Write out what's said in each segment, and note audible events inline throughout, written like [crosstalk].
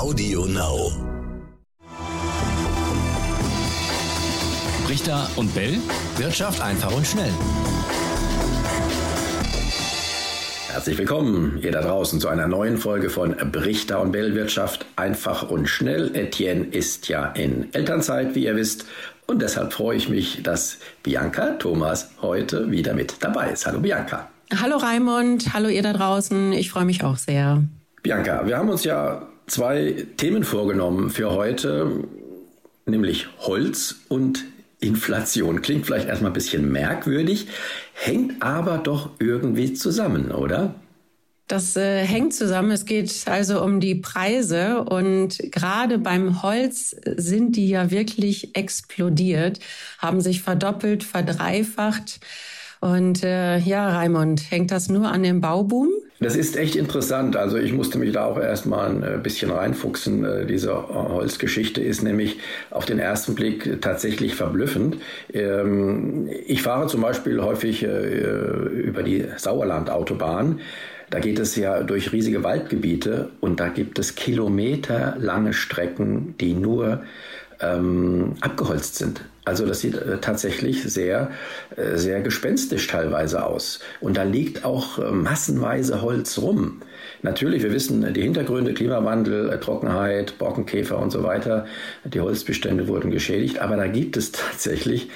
Audio Now. Richter und Bell. Wirtschaft einfach und schnell. Herzlich willkommen, ihr da draußen, zu einer neuen Folge von Brichter und Bell Wirtschaft einfach und schnell. Etienne ist ja in Elternzeit, wie ihr wisst, und deshalb freue ich mich, dass Bianca Thomas heute wieder mit dabei ist. Hallo Bianca. Hallo Raimund, hallo ihr da draußen. Ich freue mich auch sehr. Bianca, wir haben uns ja zwei Themen vorgenommen für heute, nämlich Holz und Inflation. Klingt vielleicht erstmal ein bisschen merkwürdig, hängt aber doch irgendwie zusammen, oder? Das äh, hängt zusammen. Es geht also um die Preise und gerade beim Holz sind die ja wirklich explodiert, haben sich verdoppelt, verdreifacht. Und äh, ja, Raimund, hängt das nur an dem Bauboom? Das ist echt interessant. Also ich musste mich da auch erstmal ein äh, bisschen reinfuchsen. Äh, diese Holzgeschichte ist nämlich auf den ersten Blick tatsächlich verblüffend. Ähm, ich fahre zum Beispiel häufig äh, über die Sauerlandautobahn. Da geht es ja durch riesige Waldgebiete und da gibt es kilometerlange Strecken, die nur ähm, abgeholzt sind. Also das sieht äh, tatsächlich sehr, äh, sehr gespenstisch teilweise aus. Und da liegt auch äh, massenweise Holz rum. Natürlich, wir wissen die Hintergründe, Klimawandel, Trockenheit, Borkenkäfer und so weiter. Die Holzbestände wurden geschädigt, aber da gibt es [laughs] tatsächlich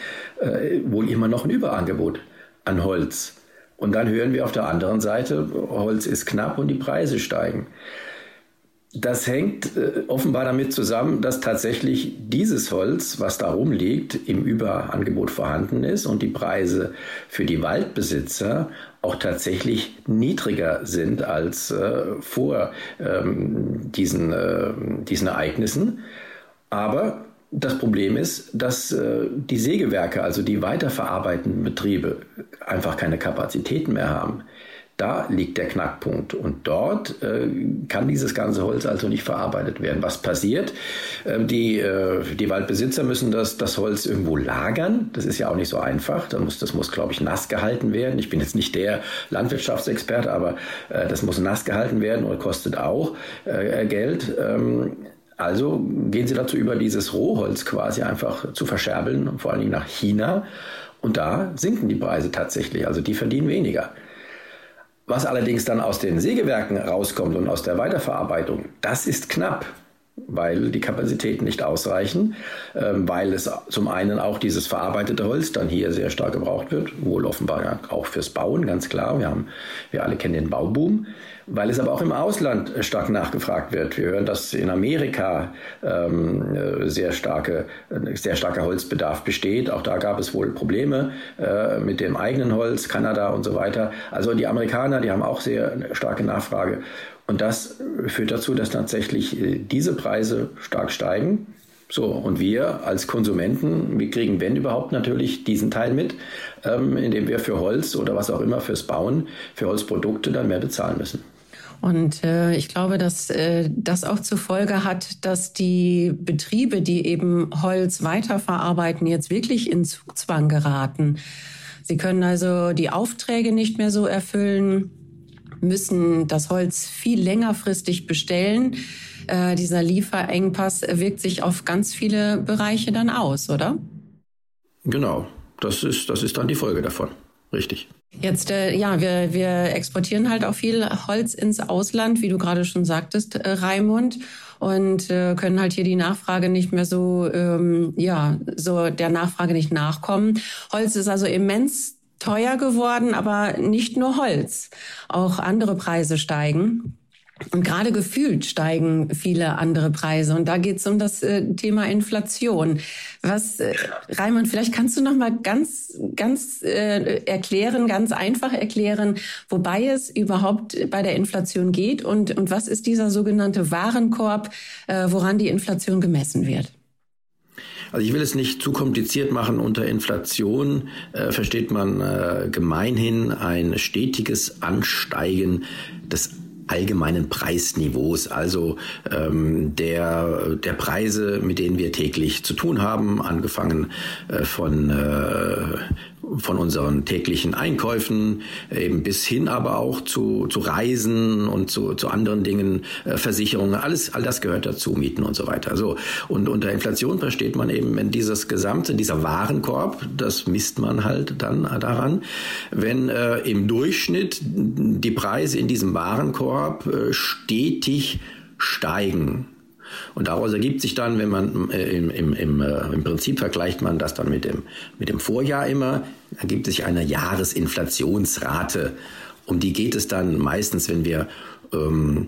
wohl immer noch ein Überangebot an Holz. Und dann hören wir auf der anderen Seite, Holz ist knapp und die Preise steigen. Das hängt äh, offenbar damit zusammen, dass tatsächlich dieses Holz, was da rumliegt, im Überangebot vorhanden ist und die Preise für die Waldbesitzer auch tatsächlich niedriger sind als äh, vor ähm, diesen, äh, diesen Ereignissen. Aber das Problem ist, dass äh, die Sägewerke, also die weiterverarbeitenden Betriebe, einfach keine Kapazitäten mehr haben. Da liegt der Knackpunkt. Und dort äh, kann dieses ganze Holz also nicht verarbeitet werden. Was passiert? Ähm, die, äh, die Waldbesitzer müssen das, das Holz irgendwo lagern. Das ist ja auch nicht so einfach. Das muss, das muss, glaube ich, nass gehalten werden. Ich bin jetzt nicht der Landwirtschaftsexperte, aber äh, das muss nass gehalten werden und kostet auch äh, Geld. Ähm, also gehen sie dazu über, dieses Rohholz quasi einfach zu verscherbeln, vor allen Dingen nach China. Und da sinken die Preise tatsächlich. Also die verdienen weniger. Was allerdings dann aus den Sägewerken rauskommt und aus der Weiterverarbeitung, das ist knapp, weil die Kapazitäten nicht ausreichen, ähm, weil es zum einen auch dieses verarbeitete Holz dann hier sehr stark gebraucht wird, wohl offenbar auch fürs Bauen, ganz klar. Wir, haben, wir alle kennen den Bauboom weil es aber auch im Ausland stark nachgefragt wird. Wir hören, dass in Amerika ähm, sehr, starke, sehr starker Holzbedarf besteht. Auch da gab es wohl Probleme äh, mit dem eigenen Holz, Kanada und so weiter. Also die Amerikaner, die haben auch sehr starke Nachfrage. Und das führt dazu, dass tatsächlich äh, diese Preise stark steigen. So, und wir als Konsumenten, wir kriegen, wenn überhaupt, natürlich diesen Teil mit, ähm, indem wir für Holz oder was auch immer fürs Bauen, für Holzprodukte dann mehr bezahlen müssen. Und äh, ich glaube, dass äh, das auch zur Folge hat, dass die Betriebe, die eben Holz weiterverarbeiten, jetzt wirklich in Zugzwang geraten. Sie können also die Aufträge nicht mehr so erfüllen, müssen das Holz viel längerfristig bestellen. Äh, dieser Lieferengpass wirkt sich auf ganz viele Bereiche dann aus, oder? Genau, das ist, das ist dann die Folge davon. Richtig. Jetzt, äh, ja, wir, wir exportieren halt auch viel Holz ins Ausland, wie du gerade schon sagtest, äh, Raimund, und äh, können halt hier die Nachfrage nicht mehr so, ähm, ja, so der Nachfrage nicht nachkommen. Holz ist also immens teuer geworden, aber nicht nur Holz. Auch andere Preise steigen. Und gerade gefühlt steigen viele andere Preise. Und da geht es um das äh, Thema Inflation. Was, äh, Raimund, vielleicht kannst du noch mal ganz, ganz äh, erklären, ganz einfach erklären, wobei es überhaupt bei der Inflation geht und, und was ist dieser sogenannte Warenkorb, äh, woran die Inflation gemessen wird? Also ich will es nicht zu kompliziert machen. Unter Inflation äh, versteht man äh, gemeinhin ein stetiges Ansteigen des allgemeinen Preisniveaus, also ähm, der, der Preise, mit denen wir täglich zu tun haben, angefangen äh, von äh, von unseren täglichen Einkäufen eben bis hin aber auch zu, zu Reisen und zu, zu anderen Dingen, äh, Versicherungen, alles, all das gehört dazu, Mieten und so weiter. So. Und unter Inflation versteht man eben, wenn dieses gesamte, dieser Warenkorb, das misst man halt dann daran, wenn äh, im Durchschnitt die Preise in diesem Warenkorb äh, stetig steigen. Und daraus ergibt sich dann, wenn man äh, im, im, im, äh, im Prinzip vergleicht man das dann mit dem, mit dem Vorjahr immer, ergibt sich eine Jahresinflationsrate. Um die geht es dann meistens, wenn wir ähm,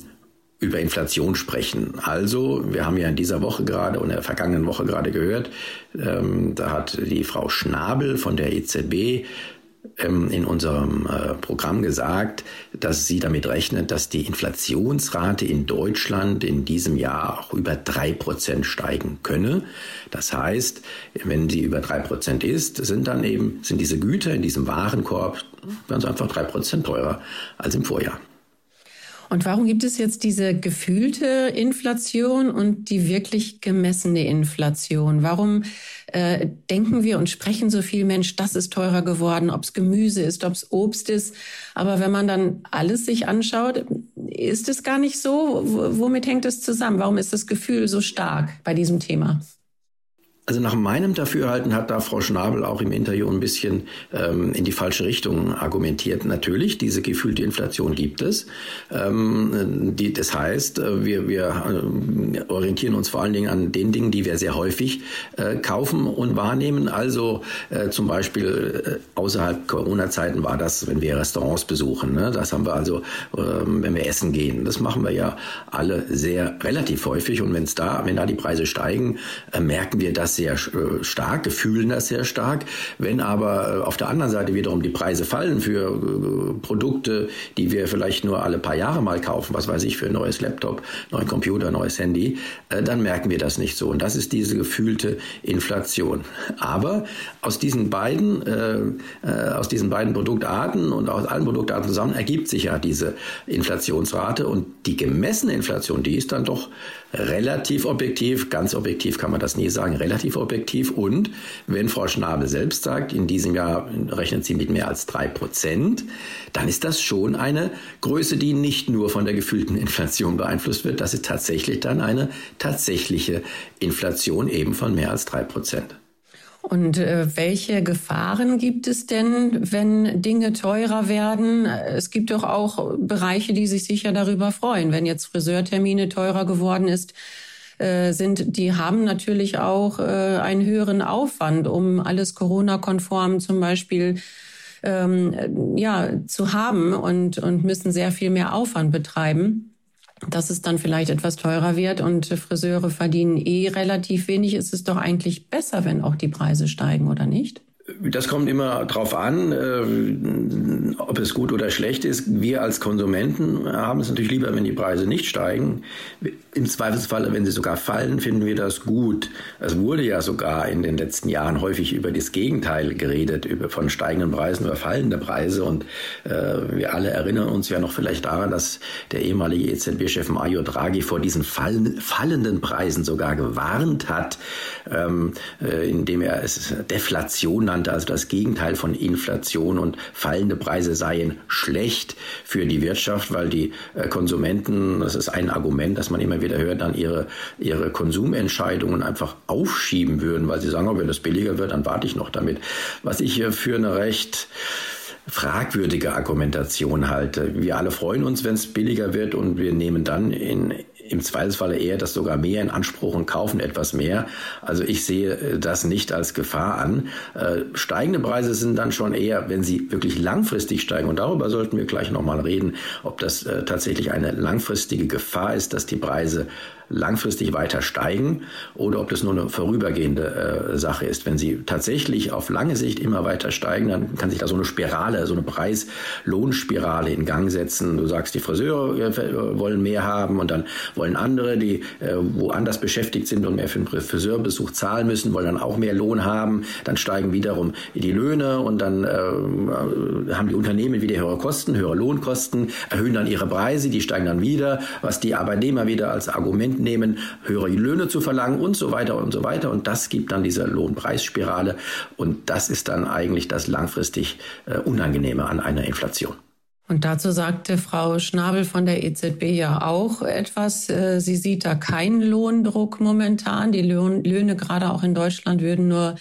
über Inflation sprechen. Also, wir haben ja in dieser Woche gerade und in der vergangenen Woche gerade gehört, ähm, da hat die Frau Schnabel von der EZB in unserem äh, Programm gesagt, dass sie damit rechnet, dass die Inflationsrate in Deutschland in diesem Jahr auch über drei Prozent steigen könne. Das heißt, wenn sie über drei Prozent ist, sind dann eben, sind diese Güter in diesem Warenkorb ganz einfach drei Prozent teurer als im Vorjahr. Und warum gibt es jetzt diese gefühlte Inflation und die wirklich gemessene Inflation? Warum äh, denken wir und sprechen so viel, Mensch, das ist teurer geworden, ob es Gemüse ist, ob es Obst ist. Aber wenn man dann alles sich anschaut, ist es gar nicht so. W womit hängt es zusammen? Warum ist das Gefühl so stark bei diesem Thema? Also nach meinem Dafürhalten hat da Frau Schnabel auch im Interview ein bisschen ähm, in die falsche Richtung argumentiert. Natürlich, diese gefühlte Inflation gibt es. Ähm, die, das heißt, äh, wir, wir äh, orientieren uns vor allen Dingen an den Dingen, die wir sehr häufig äh, kaufen und wahrnehmen. Also äh, zum Beispiel äh, außerhalb Corona-Zeiten war das, wenn wir Restaurants besuchen. Ne? Das haben wir also, ähm, wenn wir essen gehen. Das machen wir ja alle sehr relativ häufig. Und wenn es da, wenn da die Preise steigen, äh, merken wir das sehr äh, stark, fühlen das sehr stark. Wenn aber äh, auf der anderen Seite wiederum die Preise fallen für äh, Produkte, die wir vielleicht nur alle paar Jahre mal kaufen, was weiß ich, für ein neues Laptop, neuen Computer, neues Handy, dann merken wir das nicht so. Und das ist diese gefühlte Inflation. Aber aus diesen beiden, aus diesen beiden Produktarten und aus allen Produktarten zusammen ergibt sich ja diese Inflationsrate und die gemessene Inflation, die ist dann doch relativ objektiv, ganz objektiv kann man das nie sagen, relativ objektiv. Und wenn Frau Schnabel selbst sagt, in diesem Jahr rechnet sie mit mehr als drei Prozent, dann ist das schon eine Größe, die nicht nur von der gefühlten Inflation beeinflusst wird. Das ist tatsächlich dann eine tatsächliche Inflation eben von mehr als drei Prozent. Und äh, welche Gefahren gibt es denn, wenn Dinge teurer werden? Es gibt doch auch Bereiche, die sich sicher darüber freuen. Wenn jetzt Friseurtermine teurer geworden ist, äh, sind, die haben natürlich auch äh, einen höheren Aufwand, um alles Corona-konform zum Beispiel ähm, ja, zu haben und, und müssen sehr viel mehr Aufwand betreiben dass es dann vielleicht etwas teurer wird und Friseure verdienen eh relativ wenig, ist es doch eigentlich besser, wenn auch die Preise steigen, oder nicht? Das kommt immer darauf an, äh, ob es gut oder schlecht ist. Wir als Konsumenten haben es natürlich lieber, wenn die Preise nicht steigen. Im Zweifelsfall, wenn sie sogar fallen, finden wir das gut. Es wurde ja sogar in den letzten Jahren häufig über das Gegenteil geredet, über von steigenden Preisen oder fallende Preise. Und äh, wir alle erinnern uns ja noch vielleicht daran, dass der ehemalige EZB-Chef Mario Draghi vor diesen fallen, fallenden Preisen sogar gewarnt hat, ähm, äh, indem er es Deflation nannte, also das Gegenteil von Inflation und fallende Preise seien schlecht für die Wirtschaft, weil die äh, Konsumenten, das ist ein Argument, dass man immer wieder hört, dann ihre, ihre Konsumentscheidungen einfach aufschieben würden, weil sie sagen, oh, wenn das billiger wird, dann warte ich noch damit. Was ich für eine recht fragwürdige Argumentation halte. Wir alle freuen uns, wenn es billiger wird und wir nehmen dann in, im Zweifelsfall eher das sogar mehr in Anspruch und kaufen etwas mehr. Also ich sehe äh, das nicht als Gefahr an. Äh, steigende Preise sind dann schon eher, wenn sie wirklich langfristig steigen. Und darüber sollten wir gleich nochmal reden, ob das äh, tatsächlich eine langfristige Gefahr ist, dass die Preise langfristig weiter steigen oder ob das nur eine vorübergehende äh, Sache ist. Wenn sie tatsächlich auf lange Sicht immer weiter steigen, dann kann sich da so eine Spirale, so eine Preis-Lohnspirale in Gang setzen. Du sagst, die Friseure äh, wollen mehr haben und dann wollen andere, die äh, woanders beschäftigt sind und mehr für einen Friseurbesuch zahlen müssen, wollen dann auch mehr Lohn haben. Dann steigen wiederum die Löhne und dann äh, haben die Unternehmen wieder höhere Kosten, höhere Lohnkosten, erhöhen dann ihre Preise, die steigen dann wieder, was die Arbeitnehmer wieder als Argument Wind nehmen, höhere Löhne zu verlangen und so weiter und so weiter. Und das gibt dann diese Lohnpreisspirale. Und das ist dann eigentlich das langfristig äh, Unangenehme an einer Inflation. Und dazu sagte Frau Schnabel von der EZB ja auch etwas. Äh, sie sieht da keinen Lohndruck momentan. Die Löhne gerade auch in Deutschland würden nur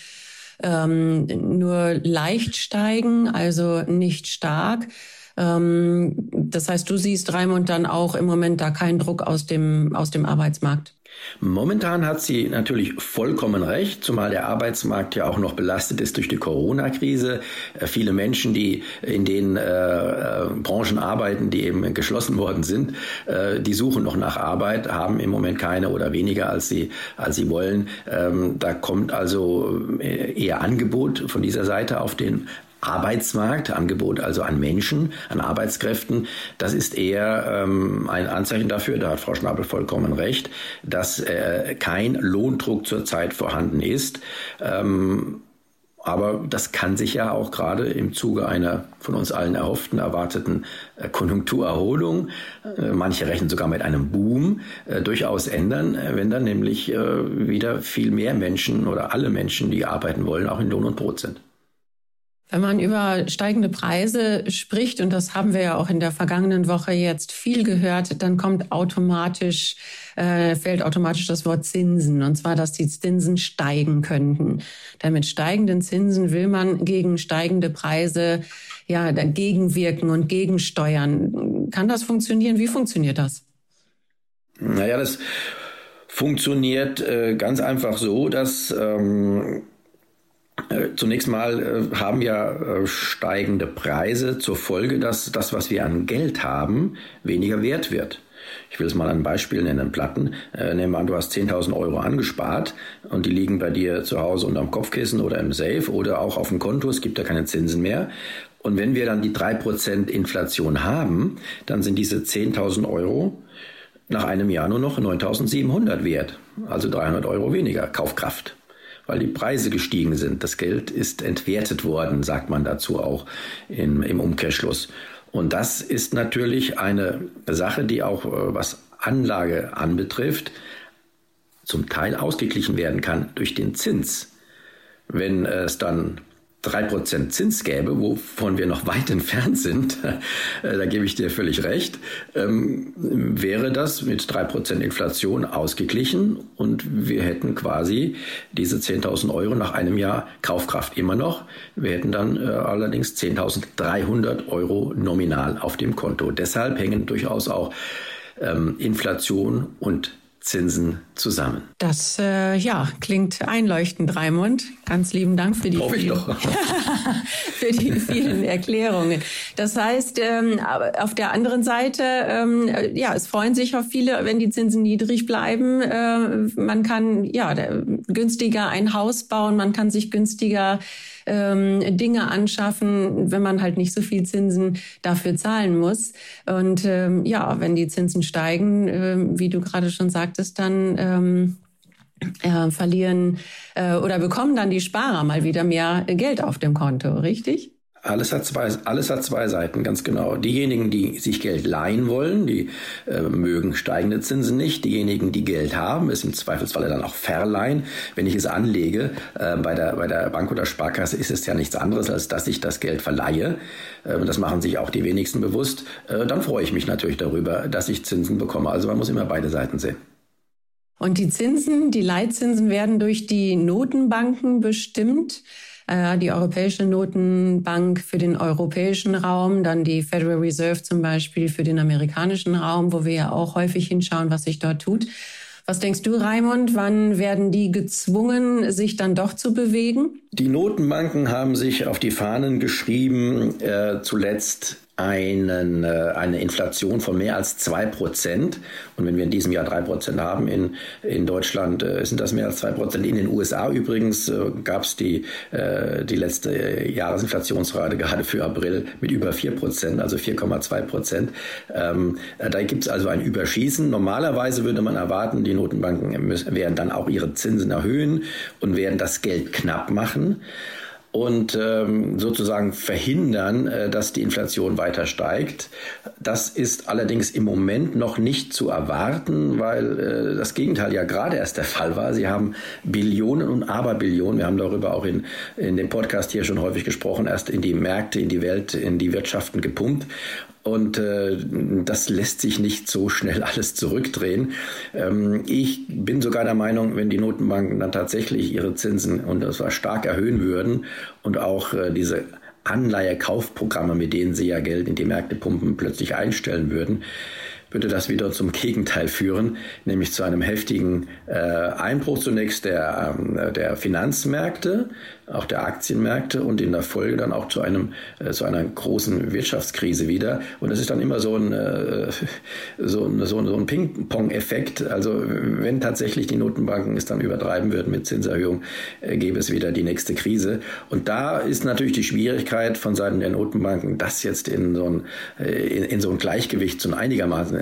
ähm, nur leicht steigen, also nicht stark. Ähm, das heißt, du siehst Raimund dann auch im Moment da keinen Druck aus dem aus dem Arbeitsmarkt. Momentan hat sie natürlich vollkommen recht, zumal der Arbeitsmarkt ja auch noch belastet ist durch die Corona-Krise. Äh, viele Menschen, die in den äh, äh, Branchen arbeiten, die eben geschlossen worden sind, äh, die suchen noch nach Arbeit, haben im Moment keine oder weniger als sie, als sie wollen. Ähm, da kommt also äh, eher Angebot von dieser Seite auf den Arbeitsmarkt, Angebot also an Menschen, an Arbeitskräften, das ist eher ähm, ein Anzeichen dafür, da hat Frau Schnabel vollkommen recht, dass äh, kein Lohndruck zurzeit vorhanden ist. Ähm, aber das kann sich ja auch gerade im Zuge einer von uns allen erhofften, erwarteten äh, Konjunkturerholung, äh, manche rechnen sogar mit einem Boom, äh, durchaus ändern, wenn dann nämlich wieder viel mehr Menschen oder alle Menschen, die arbeiten wollen, auch in Lohn und Brot sind. Wenn man über steigende Preise spricht, und das haben wir ja auch in der vergangenen Woche jetzt viel gehört, dann kommt automatisch, äh, fällt automatisch das Wort Zinsen, und zwar, dass die Zinsen steigen könnten. Denn mit steigenden Zinsen will man gegen steigende Preise ja dagegen wirken und gegensteuern. Kann das funktionieren? Wie funktioniert das? Naja, das funktioniert äh, ganz einfach so, dass ähm äh, zunächst mal äh, haben ja äh, steigende Preise zur Folge, dass das, was wir an Geld haben, weniger wert wird. Ich will es mal ein Beispiel nennen, Platten. Äh, nehmen wir an, du hast 10.000 Euro angespart und die liegen bei dir zu Hause unterm Kopfkissen oder im Safe oder auch auf dem Konto. Es gibt ja keine Zinsen mehr. Und wenn wir dann die 3% Inflation haben, dann sind diese 10.000 Euro nach einem Jahr nur noch 9.700 wert. Also 300 Euro weniger Kaufkraft weil die Preise gestiegen sind. Das Geld ist entwertet worden, sagt man dazu auch im, im Umkehrschluss. Und das ist natürlich eine Sache, die auch äh, was Anlage anbetrifft, zum Teil ausgeglichen werden kann durch den Zins. Wenn es dann 3% Zins gäbe, wovon wir noch weit entfernt sind, [laughs] äh, da gebe ich dir völlig recht, ähm, wäre das mit 3% Inflation ausgeglichen und wir hätten quasi diese 10.000 Euro nach einem Jahr Kaufkraft immer noch. Wir hätten dann äh, allerdings 10.300 Euro nominal auf dem Konto. Deshalb hängen durchaus auch ähm, Inflation und Zinsen zusammen. Das äh, ja klingt einleuchtend, Raimund. Ganz lieben Dank für die, vielen, [laughs] für die vielen Erklärungen. Das heißt, ähm, auf der anderen Seite, ähm, ja, es freuen sich auch viele, wenn die Zinsen niedrig bleiben. Äh, man kann ja günstiger ein Haus bauen, man kann sich günstiger ähm, Dinge anschaffen, wenn man halt nicht so viel Zinsen dafür zahlen muss. Und ähm, ja, wenn die Zinsen steigen, äh, wie du gerade schon sagtest, dann ähm, äh, verlieren äh, oder bekommen dann die Sparer mal wieder mehr Geld auf dem Konto, richtig? Alles hat zwei, alles hat zwei Seiten, ganz genau. Diejenigen, die sich Geld leihen wollen, die äh, mögen steigende Zinsen nicht. Diejenigen, die Geld haben, es im Zweifelsfalle dann auch verleihen. Wenn ich es anlege äh, bei, der, bei der Bank oder Sparkasse, ist es ja nichts anderes, als dass ich das Geld verleihe. Äh, das machen sich auch die wenigsten bewusst. Äh, dann freue ich mich natürlich darüber, dass ich Zinsen bekomme. Also man muss immer beide Seiten sehen. Und die Zinsen, die Leitzinsen werden durch die Notenbanken bestimmt. Äh, die Europäische Notenbank für den europäischen Raum, dann die Federal Reserve zum Beispiel für den amerikanischen Raum, wo wir ja auch häufig hinschauen, was sich dort tut. Was denkst du, Raimund, wann werden die gezwungen, sich dann doch zu bewegen? Die Notenbanken haben sich auf die Fahnen geschrieben, äh, zuletzt einen, äh, eine Inflation von mehr als zwei Prozent. Und wenn wir in diesem Jahr drei Prozent haben, in, in Deutschland äh, sind das mehr als zwei Prozent. In den USA übrigens äh, gab es die, die letzte Jahresinflationsrate gerade für April mit über vier Prozent, also 4,2 Prozent. Ähm, äh, da gibt es also ein Überschießen. Normalerweise würde man erwarten, die Notenbanken müssen, werden dann auch ihre Zinsen erhöhen und werden das Geld knapp machen. Und ähm, sozusagen verhindern, äh, dass die Inflation weiter steigt. Das ist allerdings im Moment noch nicht zu erwarten, weil äh, das Gegenteil ja gerade erst der Fall war. Sie haben Billionen und Aberbillionen, wir haben darüber auch in, in dem Podcast hier schon häufig gesprochen, erst in die Märkte, in die Welt, in die Wirtschaften gepumpt. Und äh, das lässt sich nicht so schnell [laughs] alles zurückdrehen. Ähm, ich bin sogar der Meinung, wenn die Notenbanken dann tatsächlich ihre Zinsen und das war stark erhöhen würden und auch äh, diese Anleihekaufprogramme, mit denen sie ja Geld in die Märkte pumpen, plötzlich einstellen würden, würde das wieder zum Gegenteil führen, nämlich zu einem heftigen äh, Einbruch zunächst der, ähm, der Finanzmärkte, auch der Aktienmärkte und in der Folge dann auch zu einem äh, zu einer großen Wirtschaftskrise wieder. Und das ist dann immer so ein äh, so, ein, so, ein Ping-Pong-Effekt. Also wenn tatsächlich die Notenbanken es dann übertreiben würden mit Zinserhöhung, äh, gäbe es wieder die nächste Krise. Und da ist natürlich die Schwierigkeit von Seiten der Notenbanken, das jetzt in so ein in, in so ein Gleichgewicht, so ein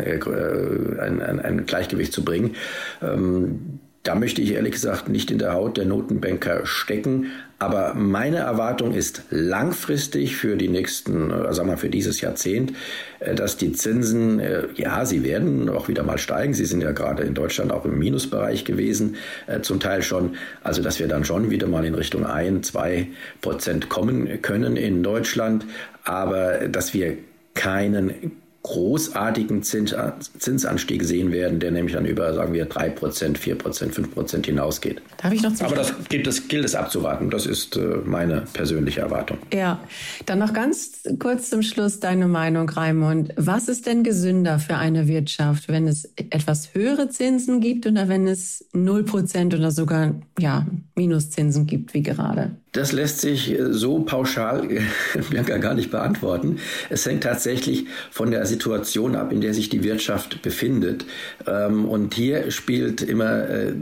einigermaßen ein, ein, ein Gleichgewicht zu bringen. Ähm, da möchte ich ehrlich gesagt nicht in der Haut der Notenbanker stecken. Aber meine Erwartung ist langfristig für die nächsten, äh, sagen wir für dieses Jahrzehnt, äh, dass die Zinsen, äh, ja, sie werden auch wieder mal steigen. Sie sind ja gerade in Deutschland auch im Minusbereich gewesen, zum Teil schon. Also, dass wir dann schon wieder mal in Richtung ein, zwei Prozent kommen können in Deutschland. Aber dass wir keinen großartigen Zinsanstieg sehen werden, der nämlich dann über, sagen wir, 3%, 4%, 5% hinausgeht. Darf ich noch Aber das gilt, es, gilt es abzuwarten. Das ist äh, meine persönliche Erwartung. Ja, dann noch ganz kurz zum Schluss deine Meinung, Raimund. Was ist denn gesünder für eine Wirtschaft, wenn es etwas höhere Zinsen gibt oder wenn es 0% oder sogar ja, Minuszinsen gibt, wie gerade? Das lässt sich äh, so pauschal [laughs] Bianca gar nicht beantworten. Es hängt tatsächlich von der Situation ab, in der sich die Wirtschaft befindet. Ähm, und hier spielt immer äh,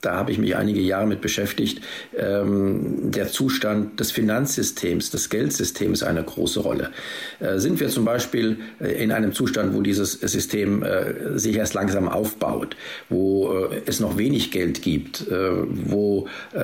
da habe ich mich einige Jahre mit beschäftigt, ähm, der Zustand des Finanzsystems, des Geldsystems eine große Rolle. Äh, sind wir zum Beispiel äh, in einem Zustand, wo dieses System äh, sich erst langsam aufbaut, wo äh, es noch wenig Geld gibt, äh, wo äh,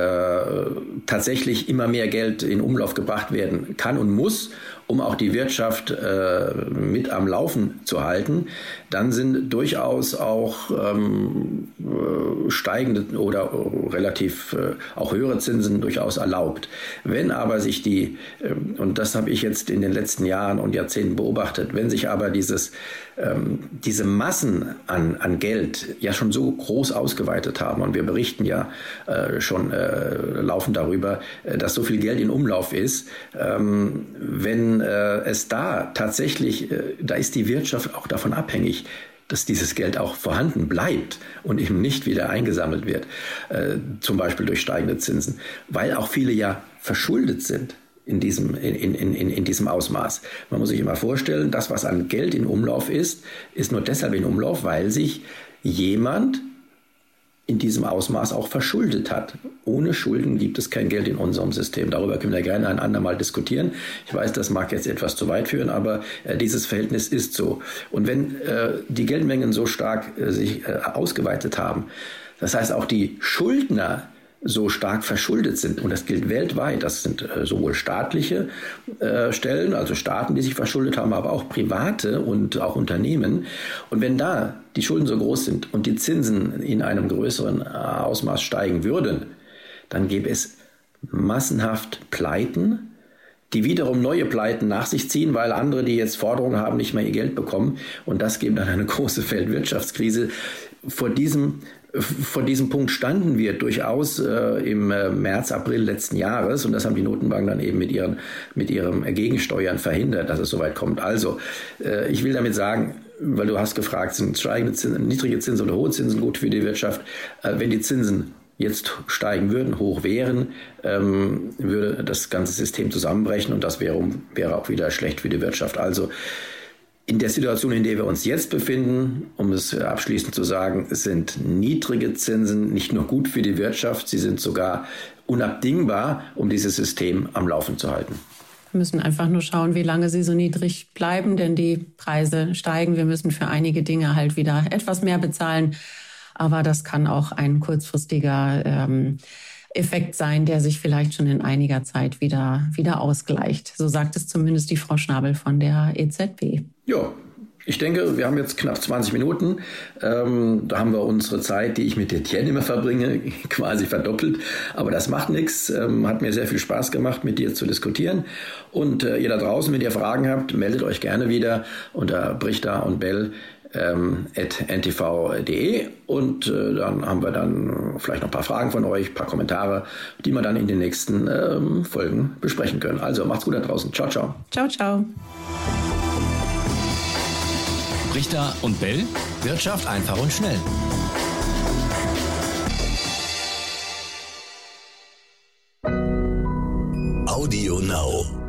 tatsächlich immer mehr Geld in Umlauf gebracht werden kann und muss, um auch die Wirtschaft äh, mit am Laufen zu halten, dann sind durchaus auch ähm, äh, steigende oder relativ äh, auch höhere Zinsen durchaus erlaubt. Wenn aber sich die, äh, und das habe ich jetzt in den letzten Jahren und Jahrzehnten beobachtet, wenn sich aber dieses, ähm, diese Massen an, an Geld ja schon so groß ausgeweitet haben, und wir berichten ja äh, schon äh, laufend darüber, äh, dass so viel Geld in Umlauf ist, ähm, wenn äh, es da tatsächlich, äh, da ist die Wirtschaft auch davon abhängig, dass dieses Geld auch vorhanden bleibt und eben nicht wieder eingesammelt wird, äh, zum Beispiel durch steigende Zinsen, weil auch viele ja verschuldet sind in diesem, in, in, in, in diesem Ausmaß. Man muss sich immer vorstellen, das, was an Geld in Umlauf ist, ist nur deshalb in Umlauf, weil sich jemand in diesem Ausmaß auch verschuldet hat. Ohne Schulden gibt es kein Geld in unserem System. Darüber können wir gerne ein andermal diskutieren. Ich weiß, das mag jetzt etwas zu weit führen, aber äh, dieses Verhältnis ist so. Und wenn äh, die Geldmengen so stark äh, sich äh, ausgeweitet haben, das heißt auch die Schuldner so stark verschuldet sind. Und das gilt weltweit. Das sind äh, sowohl staatliche äh, Stellen, also Staaten, die sich verschuldet haben, aber auch private und auch Unternehmen. Und wenn da die Schulden so groß sind und die Zinsen in einem größeren äh, Ausmaß steigen würden, dann gäbe es massenhaft Pleiten, die wiederum neue Pleiten nach sich ziehen, weil andere, die jetzt Forderungen haben, nicht mehr ihr Geld bekommen. Und das geben dann eine [laughs] große Weltwirtschaftskrise. Vor diesem vor diesem Punkt standen wir durchaus äh, im äh, März, April letzten Jahres und das haben die Notenbanken dann eben mit, ihren, mit ihrem Gegensteuern verhindert, dass es soweit kommt. Also, äh, ich will damit sagen, weil du hast gefragt, sind Zinsen, niedrige Zinsen oder hohe Zinsen gut für die Wirtschaft? Äh, wenn die Zinsen jetzt steigen würden, hoch wären, ähm, würde das ganze System zusammenbrechen und das wäre, wäre auch wieder schlecht für die Wirtschaft. Also in der Situation, in der wir uns jetzt befinden, um es abschließend zu sagen, sind niedrige Zinsen nicht nur gut für die Wirtschaft, sie sind sogar unabdingbar, um dieses System am Laufen zu halten. Wir müssen einfach nur schauen, wie lange sie so niedrig bleiben, denn die Preise steigen. Wir müssen für einige Dinge halt wieder etwas mehr bezahlen. Aber das kann auch ein kurzfristiger ähm, Effekt sein, der sich vielleicht schon in einiger Zeit wieder, wieder ausgleicht. So sagt es zumindest die Frau Schnabel von der EZB. Ja, ich denke, wir haben jetzt knapp 20 Minuten. Ähm, da haben wir unsere Zeit, die ich mit Etienne immer verbringe, [laughs] quasi verdoppelt. Aber das macht nichts. Ähm, hat mir sehr viel Spaß gemacht, mit dir zu diskutieren. Und äh, ihr da draußen, wenn ihr Fragen habt, meldet euch gerne wieder unter Brichter und Bell ähm, ntv.de und äh, dann haben wir dann vielleicht noch ein paar Fragen von euch, ein paar Kommentare, die wir dann in den nächsten ähm, Folgen besprechen können. Also macht's gut da draußen. Ciao, ciao. Ciao, ciao. Richter und Bell. Wirtschaft einfach und schnell. Audio Now.